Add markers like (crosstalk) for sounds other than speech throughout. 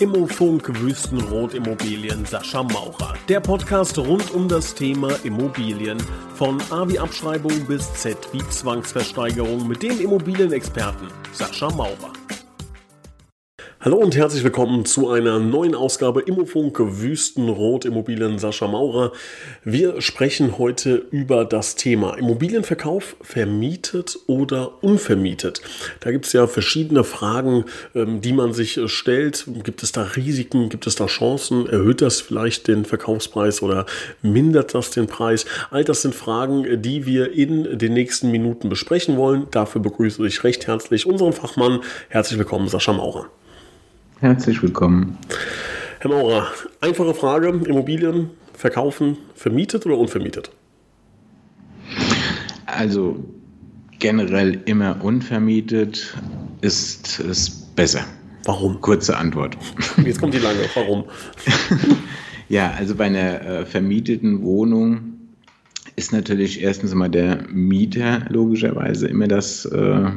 Immofunk Wüstenrot Immobilien Sascha Maurer. Der Podcast rund um das Thema Immobilien. Von A wie Abschreibung bis Z wie Zwangsversteigerung mit dem Immobilienexperten Sascha Maurer. Hallo und herzlich willkommen zu einer neuen Ausgabe Immofunk Wüstenrot Immobilien Sascha Maurer. Wir sprechen heute über das Thema Immobilienverkauf, vermietet oder unvermietet. Da gibt es ja verschiedene Fragen, ähm, die man sich äh, stellt. Gibt es da Risiken? Gibt es da Chancen? Erhöht das vielleicht den Verkaufspreis oder mindert das den Preis? All das sind Fragen, die wir in den nächsten Minuten besprechen wollen. Dafür begrüße ich recht herzlich unseren Fachmann. Herzlich willkommen, Sascha Maurer. Herzlich willkommen. Herr Maurer, einfache Frage: Immobilien verkaufen, vermietet oder unvermietet? Also generell immer unvermietet ist es besser. Warum? Kurze Antwort. Jetzt kommt die lange. Warum? (laughs) ja, also bei einer äh, vermieteten Wohnung ist natürlich erstens mal der Mieter logischerweise immer das äh,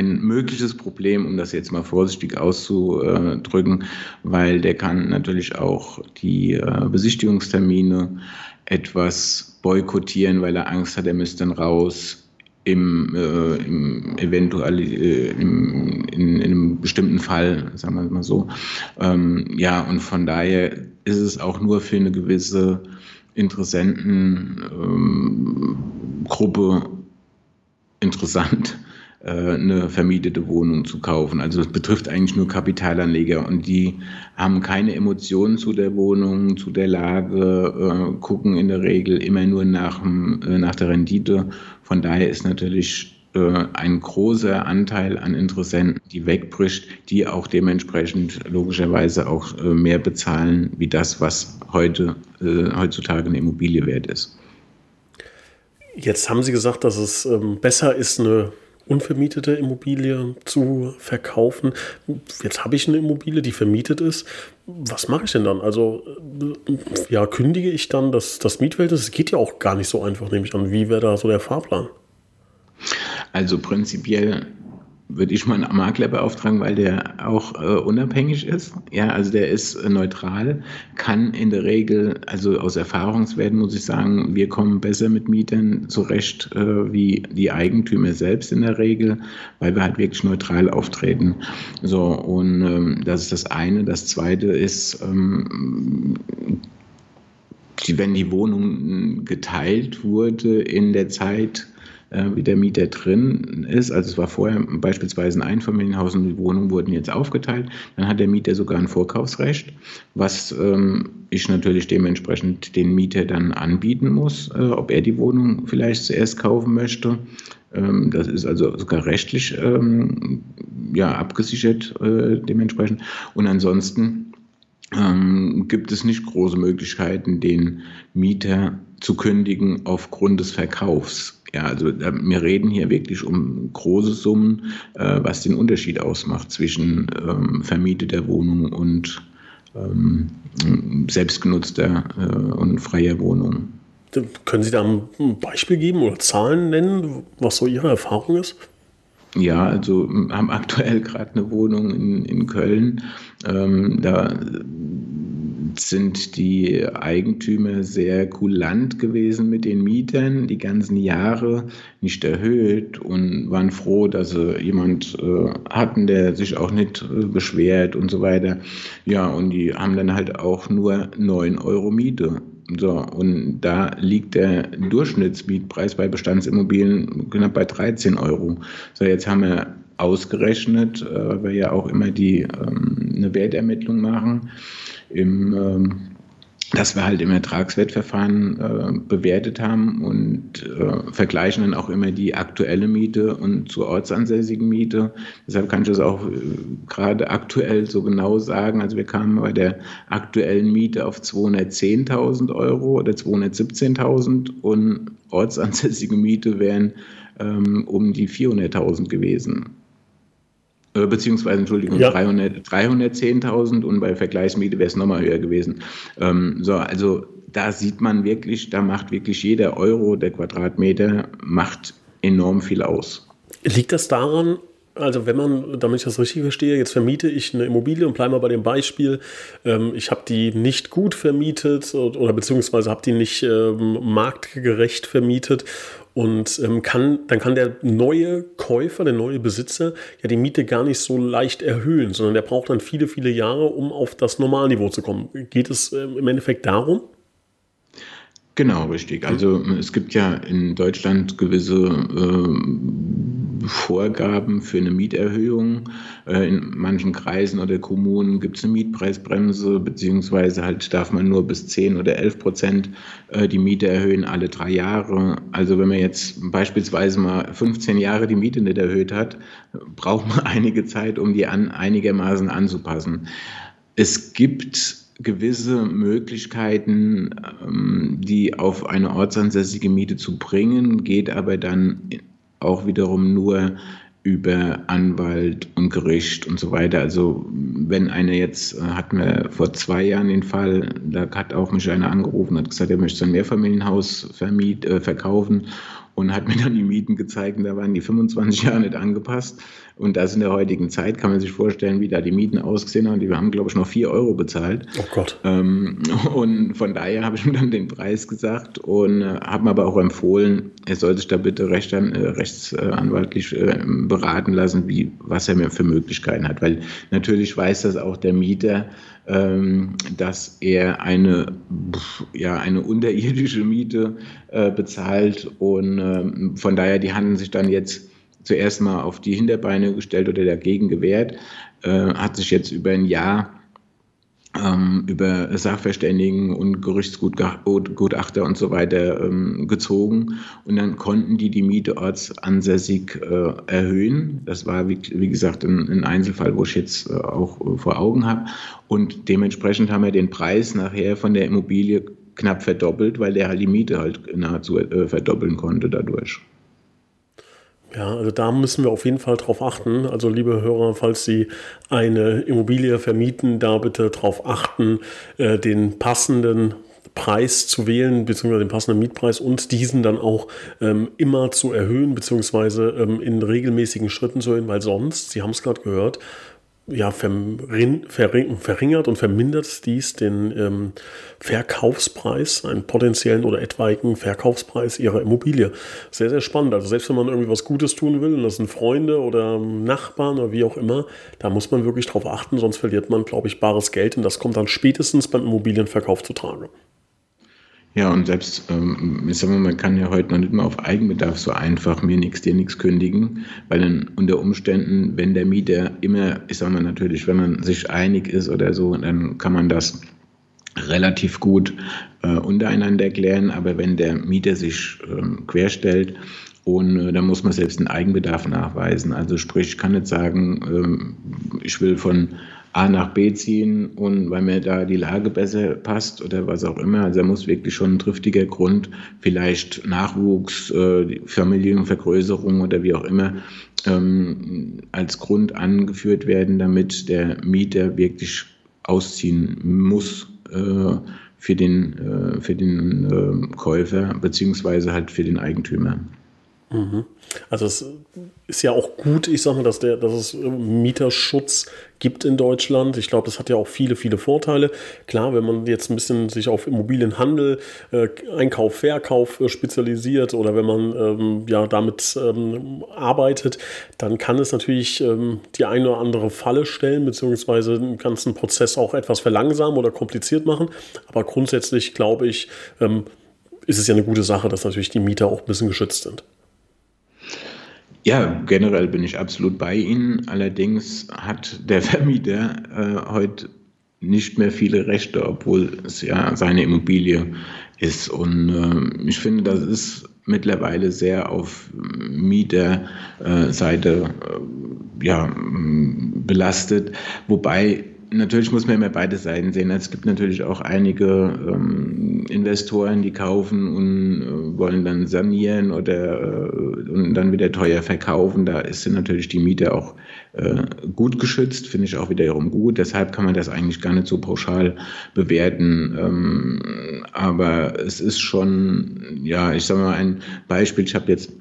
ein, mögliches Problem, um das jetzt mal vorsichtig auszudrücken, weil der kann natürlich auch die äh, Besichtigungstermine etwas boykottieren, weil er Angst hat, er müsste dann raus im, äh, im eventuell äh, im, in, in, einem bestimmten Fall, sagen wir mal so. Ähm, ja, und von daher ist es auch nur für eine gewisse Interessentengruppe ähm, interessant, eine vermietete Wohnung zu kaufen. Also das betrifft eigentlich nur Kapitalanleger und die haben keine Emotionen zu der Wohnung, zu der Lage, äh, gucken in der Regel immer nur nach, äh, nach der Rendite. Von daher ist natürlich ein großer Anteil an Interessenten, die wegbricht, die auch dementsprechend logischerweise auch mehr bezahlen, wie das, was heute, heutzutage eine Immobilie wert ist. Jetzt haben Sie gesagt, dass es ähm, besser ist, eine unvermietete Immobilie zu verkaufen. Jetzt habe ich eine Immobilie, die vermietet ist. Was mache ich denn dann? Also, äh, ja, kündige ich dann das, das Mietverhältnis? Das geht ja auch gar nicht so einfach, nehme ich an. Wie wäre da so der Fahrplan? Also prinzipiell würde ich mal einen Makler beauftragen, weil der auch äh, unabhängig ist. Ja, also der ist äh, neutral, kann in der Regel, also aus Erfahrungswerten muss ich sagen, wir kommen besser mit Mietern zurecht äh, wie die Eigentümer selbst in der Regel, weil wir halt wirklich neutral auftreten. So, und ähm, das ist das eine. Das zweite ist, ähm, wenn die Wohnung geteilt wurde in der Zeit, äh, wie der Mieter drin ist. Also es war vorher beispielsweise ein Einfamilienhaus und die Wohnungen wurden jetzt aufgeteilt. Dann hat der Mieter sogar ein Vorkaufsrecht, was ähm, ich natürlich dementsprechend den Mieter dann anbieten muss, äh, ob er die Wohnung vielleicht zuerst kaufen möchte. Ähm, das ist also sogar rechtlich ähm, ja, abgesichert äh, dementsprechend. Und ansonsten ähm, gibt es nicht große Möglichkeiten, den Mieter zu kündigen aufgrund des Verkaufs. Ja, also wir reden hier wirklich um große Summen, äh, was den Unterschied ausmacht zwischen ähm, vermieteter Wohnung und ähm, selbstgenutzter äh, und freier Wohnung. Können Sie da ein Beispiel geben oder Zahlen nennen, was so Ihre Erfahrung ist? Ja, also haben aktuell gerade eine Wohnung in, in Köln. Ähm, da sind die Eigentümer sehr kulant gewesen mit den Mietern die ganzen Jahre, nicht erhöht und waren froh, dass sie jemand äh, hatten, der sich auch nicht äh, beschwert und so weiter. Ja, und die haben dann halt auch nur 9 Euro Miete. So, und da liegt der Durchschnittsmietpreis bei Bestandsimmobilien knapp bei 13 Euro. So, jetzt haben wir ausgerechnet, äh, weil wir ja auch immer die ähm, eine Wertermittlung machen im ähm, dass wir halt im Ertragswertverfahren äh, bewertet haben und äh, vergleichen dann auch immer die aktuelle Miete und zur ortsansässigen Miete. Deshalb kann ich das auch äh, gerade aktuell so genau sagen. Also wir kamen bei der aktuellen Miete auf 210.000 Euro oder 217.000 und ortsansässige Miete wären ähm, um die 400.000 gewesen. Äh, beziehungsweise, Entschuldigung, ja. 300, 310.000 und bei Vergleichsmiete wäre es nochmal höher gewesen. Ähm, so, also da sieht man wirklich, da macht wirklich jeder Euro der Quadratmeter macht enorm viel aus. Liegt das daran, Also wenn man, damit ich das richtig verstehe, jetzt vermiete ich eine Immobilie und bleibe mal bei dem Beispiel, ähm, ich habe die nicht gut vermietet oder beziehungsweise habe die nicht ähm, marktgerecht vermietet und ähm, kann, dann kann der neue Käufer, der neue Besitzer ja die Miete gar nicht so leicht erhöhen, sondern der braucht dann viele, viele Jahre, um auf das Normalniveau zu kommen. Geht es ähm, im Endeffekt darum? Genau, richtig. Also es gibt ja in Deutschland gewisse äh, Vorgaben für eine Mieterhöhung. Äh, in manchen Kreisen oder Kommunen gibt es eine Mietpreisbremse, beziehungsweise halt darf man nur bis 10 oder 11 Prozent äh, die Miete erhöhen alle drei Jahre. Also wenn man jetzt beispielsweise mal 15 Jahre die Miete nicht erhöht hat, braucht man (laughs) einige Zeit, um die an, einigermaßen anzupassen. Es gibt gewisse Möglichkeiten, ähm, die auf eine ortsansässige Miete zu bringen, geht aber dann auch wiederum nur über Anwalt und Gericht und so weiter. Also wenn einer jetzt, äh, hatten wir vor zwei Jahren den Fall, da hat auch mich einer angerufen, hat gesagt, er möchte sein Mehrfamilienhaus vermiet, äh, verkaufen und hat mir dann die Mieten gezeigt und da waren die 25 Jahre nicht angepasst. Und das in der heutigen Zeit kann man sich vorstellen, wie da die Mieten ausgesehen haben. Die haben, glaube ich, noch 4 Euro bezahlt. Oh Gott. Ähm, und von daher habe ich ihm dann den Preis gesagt und äh, habe mir aber auch empfohlen, er soll sich da bitte recht, äh, rechtsanwaltlich äh, beraten lassen, wie, was er mir für Möglichkeiten hat. Weil natürlich weiß das auch der Mieter, dass er eine, ja, eine unterirdische Miete äh, bezahlt und ähm, von daher, die handeln sich dann jetzt zuerst mal auf die Hinterbeine gestellt oder dagegen gewehrt, äh, hat sich jetzt über ein Jahr ähm, über Sachverständigen und Gerichtsgutachter und so weiter ähm, gezogen. Und dann konnten die die Miete ortsansässig äh, erhöhen. Das war, wie, wie gesagt, ein, ein, Einzelfall, wo ich jetzt äh, auch äh, vor Augen habe. Und dementsprechend haben wir den Preis nachher von der Immobilie knapp verdoppelt, weil der halt die Miete halt nahezu äh, verdoppeln konnte dadurch. Ja, also da müssen wir auf jeden Fall drauf achten. Also liebe Hörer, falls Sie eine Immobilie vermieten, da bitte drauf achten, äh, den passenden Preis zu wählen, beziehungsweise den passenden Mietpreis und diesen dann auch ähm, immer zu erhöhen, beziehungsweise ähm, in regelmäßigen Schritten zu erhöhen, weil sonst, Sie haben es gerade gehört, ja, verringert und vermindert dies den ähm, Verkaufspreis, einen potenziellen oder etwaigen Verkaufspreis ihrer Immobilie. Sehr, sehr spannend. Also selbst wenn man irgendwie was Gutes tun will, und das sind Freunde oder Nachbarn oder wie auch immer, da muss man wirklich drauf achten, sonst verliert man, glaube ich, bares Geld und das kommt dann spätestens beim Immobilienverkauf zu Trage. Ja, und selbst, ähm, ich sag mal, man kann ja heute noch nicht mal auf Eigenbedarf so einfach mir nichts, dir nichts kündigen, weil dann unter Umständen, wenn der Mieter immer, ich sag mal natürlich, wenn man sich einig ist oder so, dann kann man das relativ gut äh, untereinander klären, aber wenn der Mieter sich äh, querstellt, und äh, dann muss man selbst einen Eigenbedarf nachweisen. Also sprich, ich kann nicht sagen, äh, ich will von A nach B ziehen und weil mir da die Lage besser passt oder was auch immer. Also da muss wirklich schon ein triftiger Grund, vielleicht Nachwuchs, äh, Familienvergrößerung oder wie auch immer, ähm, als Grund angeführt werden, damit der Mieter wirklich ausziehen muss äh, für den, äh, für den äh, Käufer beziehungsweise halt für den Eigentümer. Also es ist ja auch gut, ich sage mal, dass, der, dass es Mieterschutz gibt in Deutschland. Ich glaube, das hat ja auch viele, viele Vorteile. Klar, wenn man jetzt ein bisschen sich auf Immobilienhandel, äh, Einkauf, Verkauf äh, spezialisiert oder wenn man ähm, ja damit ähm, arbeitet, dann kann es natürlich ähm, die eine oder andere Falle stellen, beziehungsweise den ganzen Prozess auch etwas verlangsamen oder kompliziert machen. Aber grundsätzlich glaube ich, ähm, ist es ja eine gute Sache, dass natürlich die Mieter auch ein bisschen geschützt sind. Ja, generell bin ich absolut bei Ihnen. Allerdings hat der (laughs) Vermieter äh, heute nicht mehr viele Rechte, obwohl es ja seine Immobilie ist. Und äh, ich finde, das ist mittlerweile sehr auf Mieterseite äh, ja, belastet. Wobei natürlich muss man immer beide Seiten sehen. Es gibt natürlich auch einige ähm, Investoren, die kaufen und äh, wollen dann sanieren oder äh, und dann wieder teuer verkaufen. Da ist natürlich die Miete auch äh, gut geschützt, finde ich auch wiederum gut. Deshalb kann man das eigentlich gar nicht so pauschal bewerten. Ähm, aber es ist schon, ja, ich sage mal ein Beispiel. Ich habe jetzt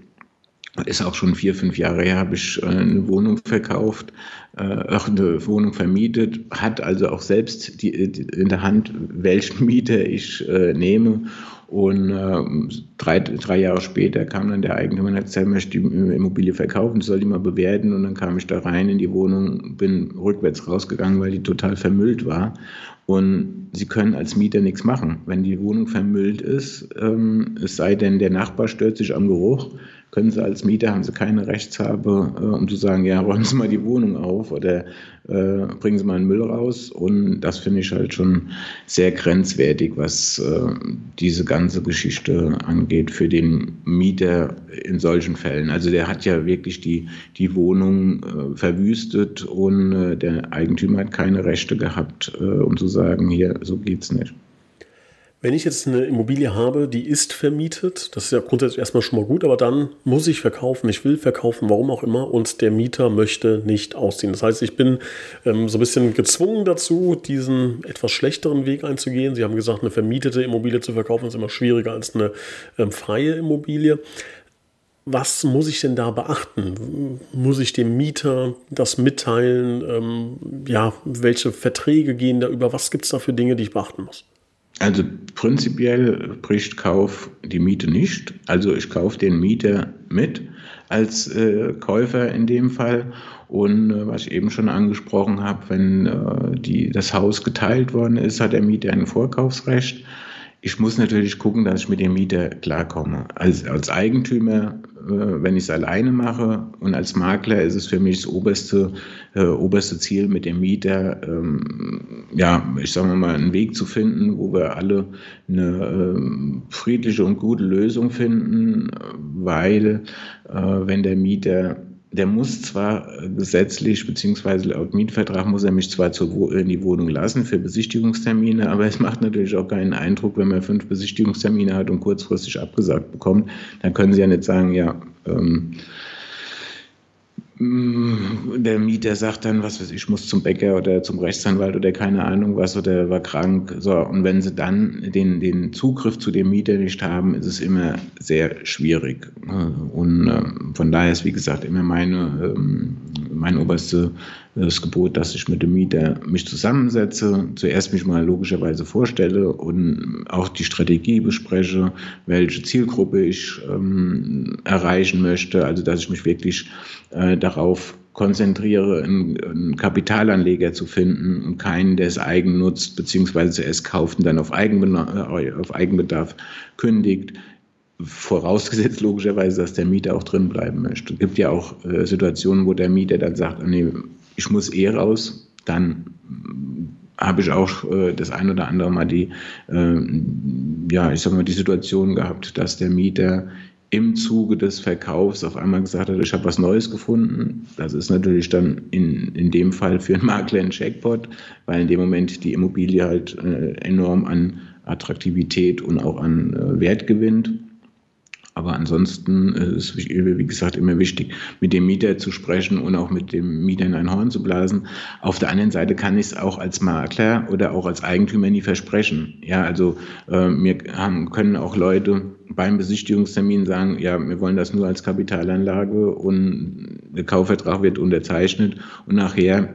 ist auch schon vier, fünf Jahre her, habe ich äh, eine Wohnung verkauft, äh, eine Wohnung vermietet, hat also auch selbst die, die in der Hand, welchen (laughs) Mieter ich äh, nehme. Und äh, drei, drei Jahre später kam dann der Eigentümer und hat gesagt, ich möchte die Immobilie verkaufen, soll die mal bewerten. Und dann kam ich da rein in die Wohnung, bin rückwärts rausgegangen, weil die total vermüllt war. Und Sie können als Mieter nichts machen. Wenn die Wohnung vermüllt ist, ähm, es sei denn, der Nachbar stört sich am Geruch, können Sie als Mieter, haben Sie keine Rechtshabe, äh, um zu sagen, ja, räumen Sie mal die Wohnung auf oder äh, bringen Sie mal einen Müll raus. Und das finde ich halt schon sehr grenzwertig, was äh, diese ganze Geschichte angeht für den Mieter in solchen Fällen. Also der hat ja wirklich die, die Wohnung äh, verwüstet und äh, der Eigentümer hat keine Rechte gehabt, äh, um zu sagen, hier, so geht's nicht. Wenn ich jetzt eine Immobilie habe, die ist vermietet, das ist ja grundsätzlich erstmal schon mal gut, aber dann muss ich verkaufen, ich will verkaufen, warum auch immer, und der Mieter möchte nicht ausziehen. Das heißt, ich bin ähm, so ein bisschen gezwungen dazu, diesen etwas schlechteren Weg einzugehen. Sie haben gesagt, eine vermietete Immobilie zu verkaufen ist immer schwieriger als eine ähm, freie Immobilie. Was muss ich denn da beachten? Muss ich dem Mieter das mitteilen? Ähm, ja, welche Verträge gehen da über? Was gibt es da für Dinge, die ich beachten muss? Also prinzipiell bricht Kauf die Miete nicht. Also ich kaufe den Mieter mit als äh, Käufer in dem Fall. Und äh, was ich eben schon angesprochen habe, wenn äh, die, das Haus geteilt worden ist, hat der Mieter ein Vorkaufsrecht. Ich muss natürlich gucken, dass ich mit dem Mieter klarkomme. Als, als Eigentümer, äh, wenn ich es alleine mache und als Makler ist es für mich das oberste, äh, oberste Ziel, mit dem Mieter, ähm, ja, ich sage mal, einen Weg zu finden, wo wir alle eine äh, friedliche und gute Lösung finden, weil äh, wenn der Mieter der muss zwar gesetzlich beziehungsweise laut Mietvertrag muss er mich zwar in die Wohnung lassen für Besichtigungstermine, aber es macht natürlich auch keinen Eindruck, wenn man fünf Besichtigungstermine hat und kurzfristig abgesagt bekommt. Dann können Sie ja nicht sagen, ja, ähm, der Mieter sagt dann, was weiß ich, muss zum Bäcker oder zum Rechtsanwalt oder keine Ahnung was oder war krank. So, und wenn sie dann den, den Zugriff zu dem Mieter nicht haben, ist es immer sehr schwierig. Und ähm, von daher ist, wie gesagt, immer meine, ähm, mein oberstes Gebot, dass ich mit dem Mieter mich zusammensetze, zuerst mich mal logischerweise vorstelle und auch die Strategie bespreche, welche Zielgruppe ich ähm, erreichen möchte, also dass ich mich wirklich äh, darauf konzentriere, einen, einen, Kapitalanleger zu finden und keinen, der es eigen nutzt, beziehungsweise zuerst kauft und dann auf, Eigenbedarf, äh, auf Eigenbedarf kündigt. Vorausgesetzt logischerweise, dass der Mieter auch drin bleiben möchte. Es gibt ja auch äh, Situationen, wo der Mieter dann sagt, nee, ich muss eh raus, dann habe ich auch äh, das ein oder andere Mal die, äh, ja, ich sag mal, die Situation gehabt, dass der Mieter im Zuge des Verkaufs auf einmal gesagt hat, ich habe was Neues gefunden. Das ist natürlich dann in, in dem Fall für einen Makler ein Jackpot, weil in dem Moment die Immobilie halt äh, enorm an Attraktivität und auch an äh, Wert gewinnt. Aber ansonsten ist es, wie gesagt, immer wichtig, mit dem Mieter zu sprechen und auch mit dem Mieter in ein Horn zu blasen. Auf der anderen Seite kann ich es auch als Makler oder auch als Eigentümer nie versprechen. Ja, also äh, wir haben, können auch Leute beim Besichtigungstermin sagen, ja, wir wollen das nur als Kapitalanlage und der Kaufvertrag wird unterzeichnet und nachher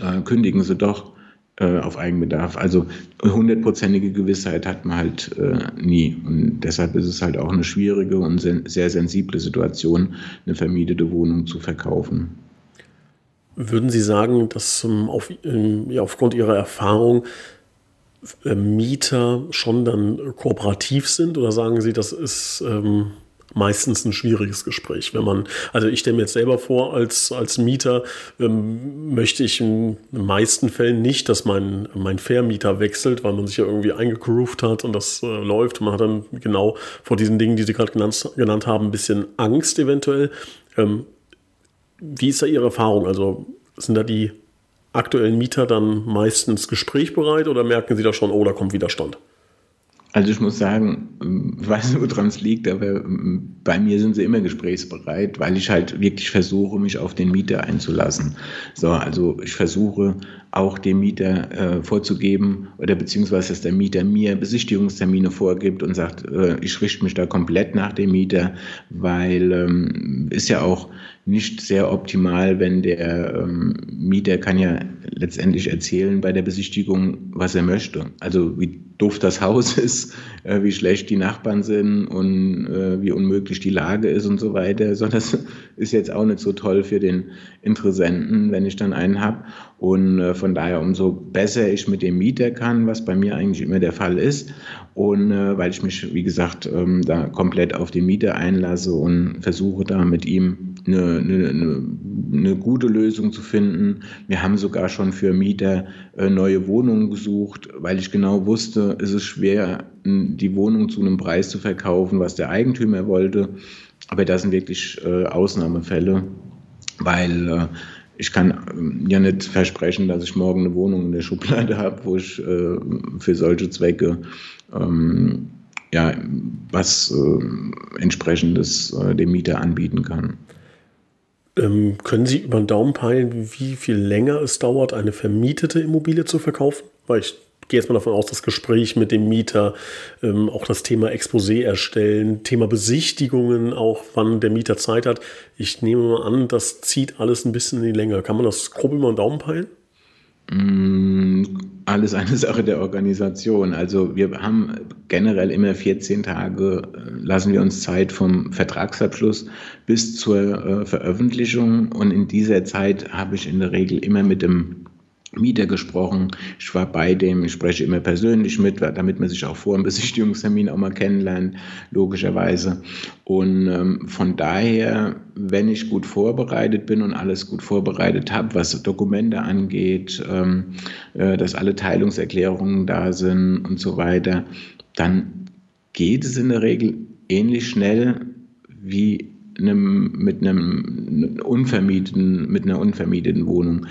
äh, kündigen sie doch äh, auf Eigenbedarf. Also hundertprozentige Gewissheit hat man halt äh, nie. Und deshalb ist es halt auch eine schwierige und sen sehr sensible Situation, eine vermietete Wohnung zu verkaufen. Würden Sie sagen, dass ähm, auf, ähm, ja, aufgrund Ihrer Erfahrung äh, Mieter schon dann kooperativ sind oder sagen Sie, das ist ähm, meistens ein schwieriges Gespräch. Wenn man, also ich stelle mir jetzt selber vor, als, als Mieter ähm, möchte ich in den meisten Fällen nicht, dass mein, mein Vermieter wechselt, weil man sich ja irgendwie eingegroovt hat und das äh, läuft. Man hat dann genau vor diesen Dingen, die Sie gerade genannt, genannt haben, ein bisschen Angst eventuell. Ähm, wie ist da Ihre Erfahrung? Also sind da die aktuellen Mieter dann meistens gesprächbereit oder merken Sie da schon, oh, da kommt Widerstand? Also ich muss sagen, ich weiß nicht, woran es liegt, aber bei mir sind sie immer gesprächsbereit, weil ich halt wirklich versuche, mich auf den Mieter einzulassen. So, also ich versuche auch dem Mieter äh, vorzugeben oder beziehungsweise, dass der Mieter mir Besichtigungstermine vorgibt und sagt, äh, ich richte mich da komplett nach dem Mieter, weil ähm, ist ja auch nicht sehr optimal, wenn der ähm, Mieter kann ja letztendlich erzählen bei der Besichtigung, was er möchte. Also wie doof das Haus (laughs) ist, äh, wie schlecht die Nachbarn sind und äh, wie unmöglich die Lage ist und so weiter. So, das (laughs) ist jetzt auch nicht so toll für den Interessenten, wenn ich dann einen habe. Und äh, von daher, umso besser ich mit dem Mieter kann, was bei mir eigentlich immer der Fall ist, und äh, weil ich mich, wie gesagt, ähm, da komplett auf den Mieter einlasse und versuche da mit ihm eine, eine, eine, eine gute Lösung zu finden. Wir haben sogar schon für Mieter neue Wohnungen gesucht, weil ich genau wusste, es ist schwer, die Wohnung zu einem Preis zu verkaufen, was der Eigentümer wollte. Aber das sind wirklich äh, Ausnahmefälle, weil äh, ich kann ähm, ja nicht versprechen, dass ich morgen eine Wohnung in der Schublade (laughs) habe, wo ich äh, für solche Zwecke ähm, ja, was äh, entsprechendes äh, dem Mieter anbieten kann. Ähm, können Sie über den Daumen peilen, wie viel länger es dauert, eine vermietete Immobilie zu verkaufen? Weil ich gehe jetzt mal davon aus, das Gespräch mit dem Mieter, ähm, auch das Thema Exposé erstellen, Thema Besichtigungen, auch wann der Mieter Zeit hat. Ich nehme mal an, das zieht alles ein bisschen in die Länge. Kann man das grob über den Daumen peilen? Mm, alles eine (laughs) Sache der Organisation. Also wir haben generell immer 14 Tage, äh, lassen wir uns Zeit vom Vertragsabschluss bis zur äh, Veröffentlichung. Und in dieser Zeit habe ich in der Regel immer mit dem Mieter gesprochen. Ich war bei dem, ich spreche immer persönlich mit, damit man sich auch vor dem Besichtigungstermin auch mal kennenlernt, logischerweise. Und ähm, von daher, wenn ich gut vorbereitet bin und alles gut vorbereitet habe, was Dokumente angeht, ähm, äh, dass alle Teilungserklärungen da sind und so weiter, dann geht es in der Regel ähnlich schnell wie einem, mit einem unvermieteten, mit einer unvermieteten Wohnung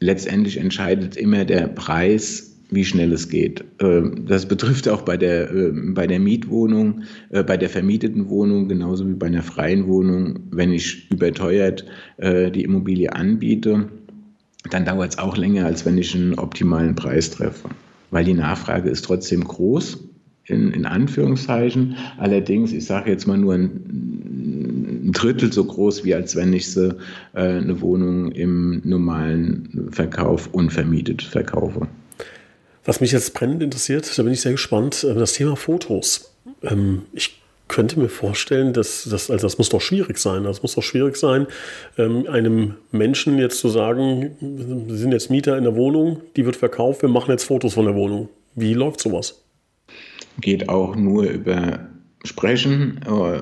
letztendlich entscheidet immer der Preis, wie schnell es geht. Ähm, das betrifft auch bei der, ähm, bei der Mietwohnung, äh, bei der vermieteten Wohnung, genauso wie bei einer freien Wohnung. Wenn ich überteuert äh, die Immobilie anbiete, dann dauert es auch länger, als wenn ich einen optimalen Preis treffe. Weil die Nachfrage ist trotzdem groß, in, in Anführungszeichen. Allerdings, ich sage jetzt mal nur ein ein Drittel so groß, wie als wenn ich sie äh, eine Wohnung im normalen Verkauf unvermietet verkaufe. Was mich jetzt brennend interessiert, da bin ich sehr gespannt, äh, das Thema Fotos. Ähm, ich könnte mir vorstellen, dass das, also das muss doch schwierig sein. Das muss doch schwierig sein, ähm, einem Menschen jetzt zu sagen, Sie sind jetzt Mieter in der Wohnung, die wird verkauft, wir machen jetzt Fotos von der Wohnung. Wie läuft sowas? Geht auch nur über sprechen. Äh,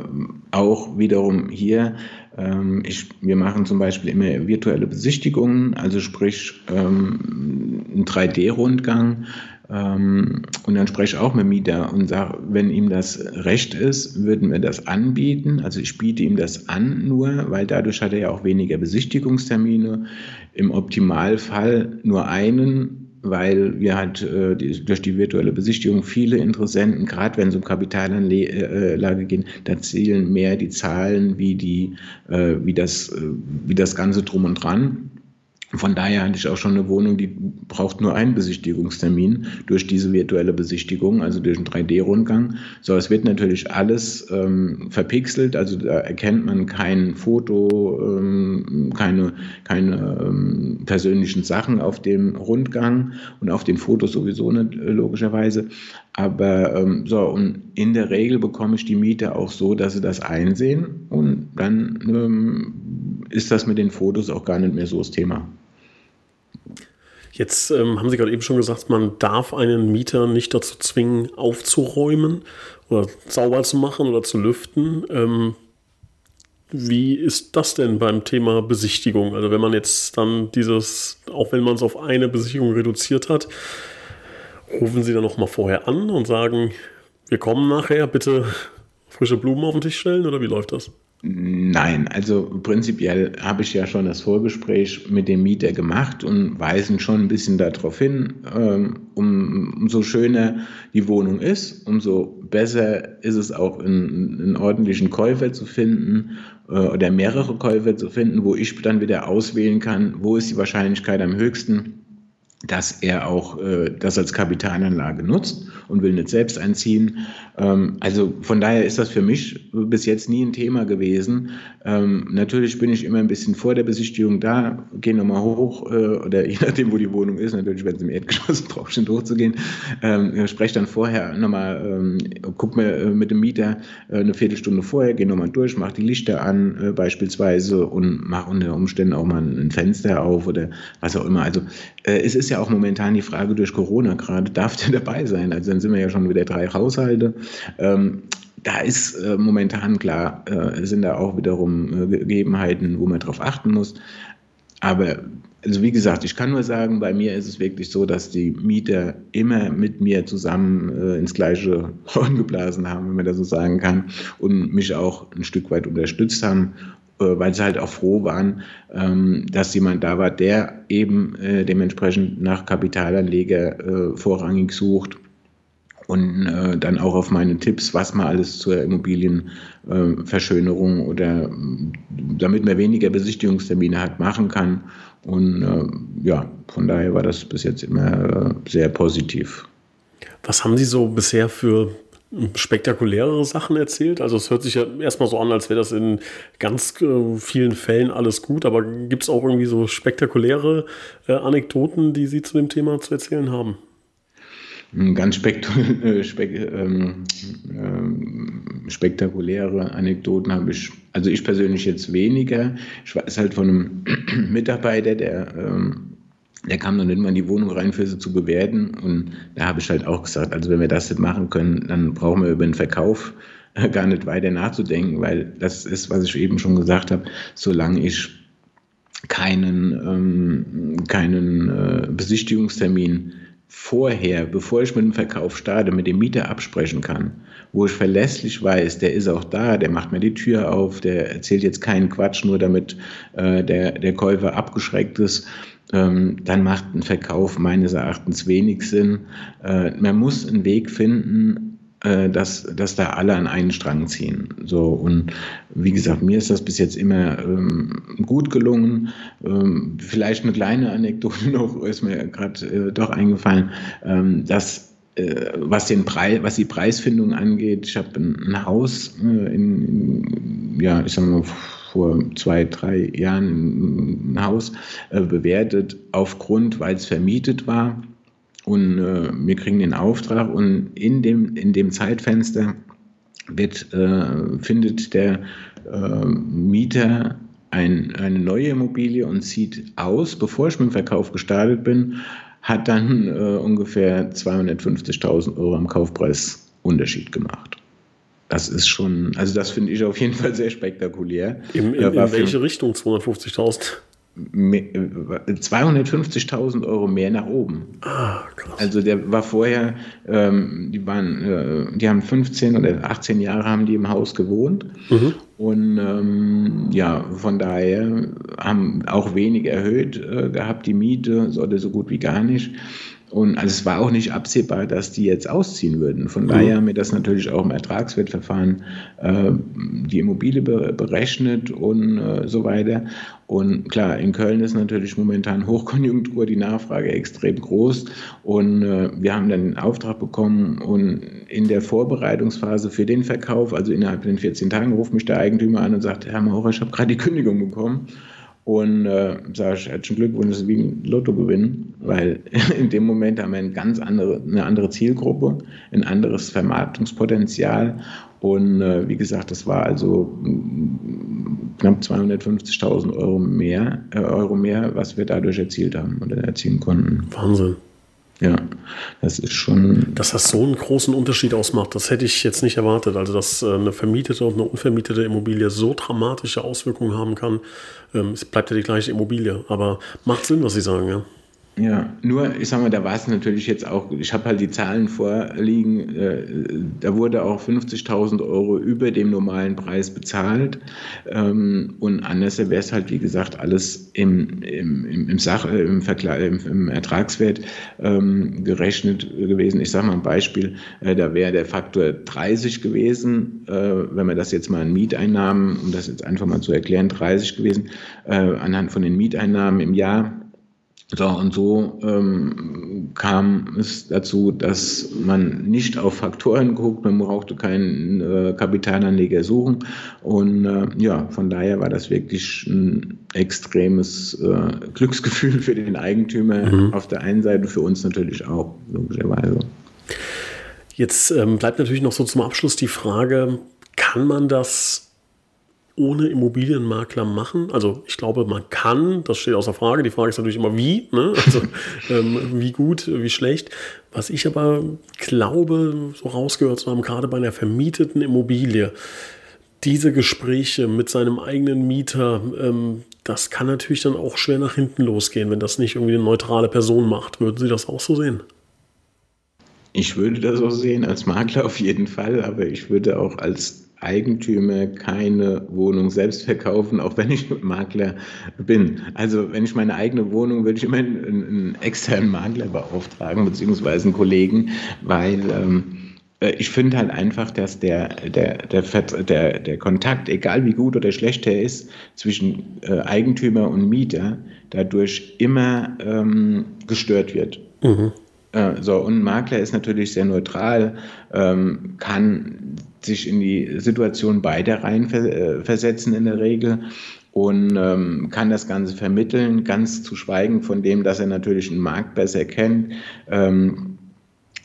auch wiederum hier, ähm, ich, wir machen zum Beispiel immer virtuelle Besichtigungen, also sprich ähm, einen 3D-Rundgang. Ähm, und dann spreche ich auch mit Mieter und sage, wenn ihm das recht ist, würden wir das anbieten. Also ich biete ihm das an nur, weil dadurch hat er ja auch weniger Besichtigungstermine. Im Optimalfall nur einen weil wir halt äh, die, durch die virtuelle Besichtigung viele Interessenten, gerade wenn es um Kapitalanlage geht, da zählen mehr die Zahlen wie, die, äh, wie, das, äh, wie das Ganze drum und dran. Von daher hatte ich auch schon eine Wohnung, die braucht nur einen Besichtigungstermin durch diese virtuelle Besichtigung, also durch einen 3D-Rundgang. So, es wird natürlich alles ähm, verpixelt, also da erkennt man kein Foto, ähm, keine, keine ähm, persönlichen Sachen auf dem Rundgang und auf den Fotos sowieso nicht, äh, logischerweise. Aber ähm, so, und in der Regel bekomme ich die Miete auch so, dass sie das einsehen und dann ähm, ist das mit den Fotos auch gar nicht mehr so das Thema. Jetzt ähm, haben Sie gerade eben schon gesagt, man darf einen Mieter nicht dazu zwingen, aufzuräumen oder sauber zu machen oder zu lüften. Ähm, wie ist das denn beim Thema Besichtigung? Also wenn man jetzt dann dieses, auch wenn man es auf eine Besichtigung reduziert hat, rufen Sie dann nochmal vorher an und sagen, wir kommen nachher, bitte frische Blumen auf den Tisch stellen oder wie läuft das? Nein, also prinzipiell habe ich ja schon das Vorgespräch mit dem Mieter gemacht und weisen schon ein bisschen darauf hin, ähm, um, umso schöner die Wohnung ist, umso besser ist es auch, einen, einen ordentlichen Käufer zu finden äh, oder mehrere Käufer zu finden, wo ich dann wieder auswählen kann, wo ist die Wahrscheinlichkeit am höchsten, dass er auch äh, das als Kapitalanlage nutzt und will nicht selbst einziehen. Ähm, also von daher ist das für mich bis jetzt nie ein Thema gewesen. Ähm, natürlich bin ich immer ein bisschen vor der Besichtigung da, gehe nochmal hoch äh, oder (laughs) je nachdem, wo die Wohnung ist, natürlich, wenn es im Erdgeschoss (laughs) braucht, schon hochzugehen, ähm, spreche dann vorher nochmal, ähm, guck mir äh, mit dem Mieter äh, eine Viertelstunde vorher, gehe nochmal durch, mache die Lichter an äh, beispielsweise und mache unter Umständen auch mal ein Fenster auf oder was auch immer. Also äh, es ist ja auch momentan die Frage durch Corona gerade, darf der dabei sein? Also dann sind wir ja schon wieder drei Haushalte. Ähm, da ist äh, momentan klar, äh, sind da auch wiederum äh, Gegebenheiten, wo man darauf achten muss. Aber also wie gesagt, ich kann nur sagen, bei mir ist es wirklich so, dass die Mieter immer mit mir zusammen äh, ins gleiche Horn geblasen haben, wenn man das so sagen kann, und mich auch ein Stück weit unterstützt haben, weil sie halt auch froh waren, ähm, dass jemand da war, der eben äh, dementsprechend nach Kapitalanleger äh, vorrangig sucht und äh, dann auch auf meine Tipps, was man alles zur Immobilienverschönerung äh, oder damit man weniger Besichtigungstermine hat, machen kann. Und äh, ja, von daher war das bis jetzt immer äh, sehr positiv. Was haben Sie so bisher für spektakulärere Sachen erzählt? Also es hört sich ja erstmal so an, als wäre das in ganz äh, vielen Fällen alles gut, aber gibt es auch irgendwie so spektakuläre äh, Anekdoten, die Sie zu dem Thema zu erzählen haben? ganz äh, spek ähm, äh, spektakuläre Anekdoten habe ich, also ich persönlich jetzt weniger. Ich weiß halt von einem (clears throat) Mitarbeiter, der, ähm, der kam dann irgendwann in die Wohnung rein, für sie zu bewerten. Und da habe ich halt auch gesagt, also wenn wir das nicht machen können, dann brauchen wir über den Verkauf (laughs) gar nicht weiter nachzudenken, weil das ist, was ich eben schon gesagt habe, solange ich keinen, ähm, keinen äh, Besichtigungstermin vorher, bevor ich mit dem Verkauf starte, mit dem Mieter absprechen kann, wo ich verlässlich weiß, der ist auch da, der macht mir die Tür auf, der erzählt jetzt keinen Quatsch, nur damit äh, der, der Käufer abgeschreckt ist, dann macht ein Verkauf meines Erachtens wenig Sinn. Äh, man muss einen Weg finden, äh, dass, dass da alle an einen Strang ziehen. So, und wie gesagt, mir ist das bis jetzt immer ähm, gut gelungen. Ähm, vielleicht eine kleine Anekdote (laughs) noch, ist mir gerade äh, doch eingefallen, ähm, dass äh, was, den Preis, was die Preisfindung angeht, ich habe ein, Haus in, in, ja, ich sag mal, vor zwei, drei Jahren ein Haus äh, bewertet, aufgrund, weil es vermietet war und äh, wir kriegen den Auftrag und in dem, in dem Zeitfenster wird, äh, findet der äh, Mieter ein, eine neue Immobilie und zieht aus, bevor ich mit dem Verkauf gestartet bin, hat dann äh, ungefähr 250.000 Euro am Kaufpreis Unterschied gemacht. Das ist schon, also das finde ich auf jeden Fall sehr spektakulär. In, in, in welche Richtung 250.000? 250.000 Euro mehr nach oben. Ah, krass. Also der war vorher, ähm, die waren, äh, die haben 15 oder 18 Jahre haben die im Haus gewohnt mhm. und ähm, ja, von daher haben auch wenig erhöht äh, gehabt die Miete, oder so gut wie gar nicht. Und also es war auch nicht absehbar, dass die jetzt ausziehen würden. Von mhm. daher haben wir das natürlich auch im Ertragswertverfahren äh, die Immobilie be berechnet und äh, so weiter. Und klar, in Köln ist natürlich momentan Hochkonjunktur, die Nachfrage extrem groß. Und äh, wir haben dann den Auftrag bekommen und in der Vorbereitungsphase für den Verkauf, also innerhalb von 14 Tagen, ruft mich der Eigentümer an und sagt, Herr Maurer, ich habe gerade die Kündigung bekommen. Und äh, sage ich, herzlichen Glückwunsch, das ist wie ein Lottogewinn, weil (laughs) in dem Moment haben wir eine ganz andere, eine andere Zielgruppe, ein anderes Vermarktungspotenzial. Und äh, wie gesagt, das war also mm, knapp 250.000 Euro mehr, äh, Euro mehr, was wir dadurch erzielt haben oder erzielen konnten. Wahnsinn. Ja, das ist schon. Dass das so einen großen Unterschied ausmacht, das hätte ich jetzt nicht erwartet. Also, dass äh, eine vermietete und eine unvermietete Immobilie so dramatische Auswirkungen haben kann. Ähm, es bleibt ja die gleiche Immobilie, aber macht Sinn, was Sie sagen, ja. Ja, nur, ich sag mal, da war es natürlich jetzt auch, ich habe halt die Zahlen vorliegen, äh, da wurde auch 50.000 Euro über dem normalen Preis bezahlt. Ähm, und anders wäre es halt, wie gesagt, alles im, im, im, im, Sach, äh, im, im, im Ertragswert ähm, gerechnet gewesen. Ich sage mal ein Beispiel, äh, da wäre der Faktor 30 gewesen, äh, wenn man das jetzt mal an Mieteinnahmen, um das jetzt einfach mal zu erklären, 30 gewesen, äh, anhand von den Mieteinnahmen im Jahr so, und so ähm, kam es dazu, dass man nicht auf Faktoren guckt, man brauchte keinen äh, Kapitalanleger suchen. Und äh, ja, von daher war das wirklich ein extremes äh, Glücksgefühl für den Eigentümer mhm. auf der einen Seite, für uns natürlich auch, logischerweise. Jetzt ähm, bleibt natürlich noch so zum Abschluss die Frage, kann man das ohne Immobilienmakler machen? Also ich glaube, man kann, das steht außer Frage. Die Frage ist natürlich immer wie, ne? (laughs) also ähm, wie gut, wie schlecht. Was ich aber glaube, so rausgehört zu haben, gerade bei einer vermieteten Immobilie, diese Gespräche mit seinem eigenen Mieter, ähm, das kann natürlich dann auch schwer nach hinten losgehen, wenn das nicht irgendwie eine neutrale Person macht. Würden Sie das auch so sehen? Ich würde das auch sehen, als Makler auf jeden Fall, aber ich würde auch als Eigentümer keine Wohnung selbst verkaufen, auch wenn ich Makler bin. Also wenn ich meine eigene Wohnung, würde ich immer einen, einen externen Makler beauftragen, beziehungsweise einen Kollegen, weil ähm, äh, ich finde halt einfach, dass der, der, der, der, der Kontakt, egal wie gut oder schlecht er ist, zwischen äh, Eigentümer und Mieter dadurch immer ähm, gestört wird. Mhm. Äh, so, und ein Makler ist natürlich sehr neutral, ähm, kann sich in die Situation beider rein äh, versetzen in der Regel und ähm, kann das Ganze vermitteln, ganz zu schweigen von dem, dass er natürlich einen Markt besser kennt. Ähm,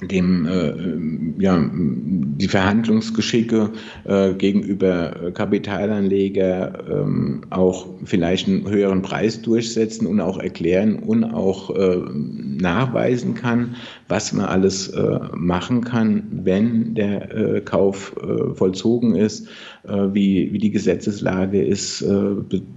dem äh, ja, die Verhandlungsgeschicke äh, gegenüber Kapitalanleger ähm, auch vielleicht einen höheren Preis durchsetzen und auch erklären und auch äh, nachweisen kann, was man alles äh, machen kann, wenn der äh, Kauf äh, vollzogen ist, wie, wie die Gesetzeslage ist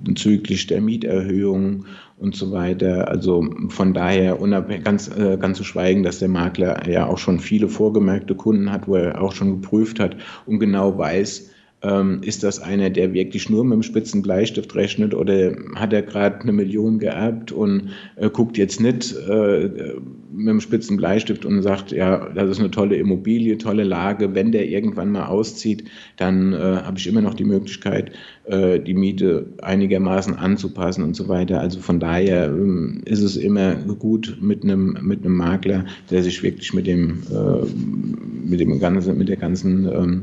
bezüglich der Mieterhöhung und so weiter. Also von daher ganz, äh, ganz zu schweigen, dass der Makler ja auch schon viele vorgemerkte Kunden hat, wo er auch schon geprüft hat und genau weiß, ähm, ist das einer, der wirklich nur mit dem spitzen Bleistift rechnet oder hat er gerade eine Million geerbt und äh, guckt jetzt nicht äh, mit dem spitzen Bleistift und sagt, ja, das ist eine tolle Immobilie, tolle Lage. Wenn der irgendwann mal auszieht, dann äh, habe ich immer noch die Möglichkeit, äh, die Miete einigermaßen anzupassen und so weiter. Also von daher ähm, ist es immer gut mit einem, mit einem Makler, der sich wirklich mit dem, äh, mit dem ganzen, mit der ganzen ähm,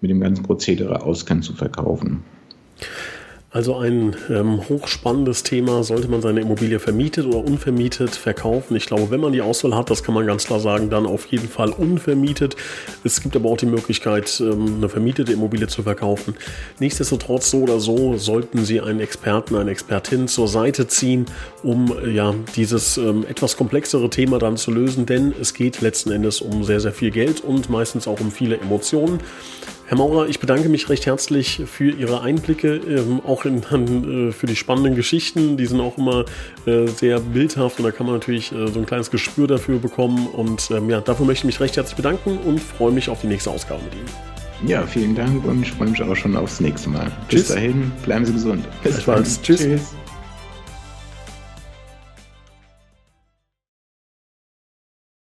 mit dem ganzen Prozedere auskennt, zu verkaufen. Also ein ähm, hochspannendes Thema, sollte man seine Immobilie vermietet oder unvermietet verkaufen. Ich glaube, wenn man die Auswahl hat, das kann man ganz klar sagen, dann auf jeden Fall unvermietet. Es gibt aber auch die Möglichkeit, ähm, eine vermietete Immobilie zu verkaufen. Nichtsdestotrotz, so oder so, sollten Sie einen Experten, eine Expertin zur Seite ziehen, um äh, ja, dieses ähm, etwas komplexere Thema dann zu lösen, denn es geht letzten Endes um sehr, sehr viel Geld und meistens auch um viele Emotionen. Herr Maurer, ich bedanke mich recht herzlich für Ihre Einblicke, ähm, auch in, äh, für die spannenden Geschichten. Die sind auch immer äh, sehr bildhaft und da kann man natürlich äh, so ein kleines Gespür dafür bekommen. Und ähm, ja, dafür möchte ich mich recht herzlich bedanken und freue mich auf die nächste Ausgabe mit Ihnen. Ja, vielen Dank und ich freue mich auch schon aufs nächste Mal. Tschüss. Bis dahin, bleiben Sie gesund. Bis Tschüss. Tschüss.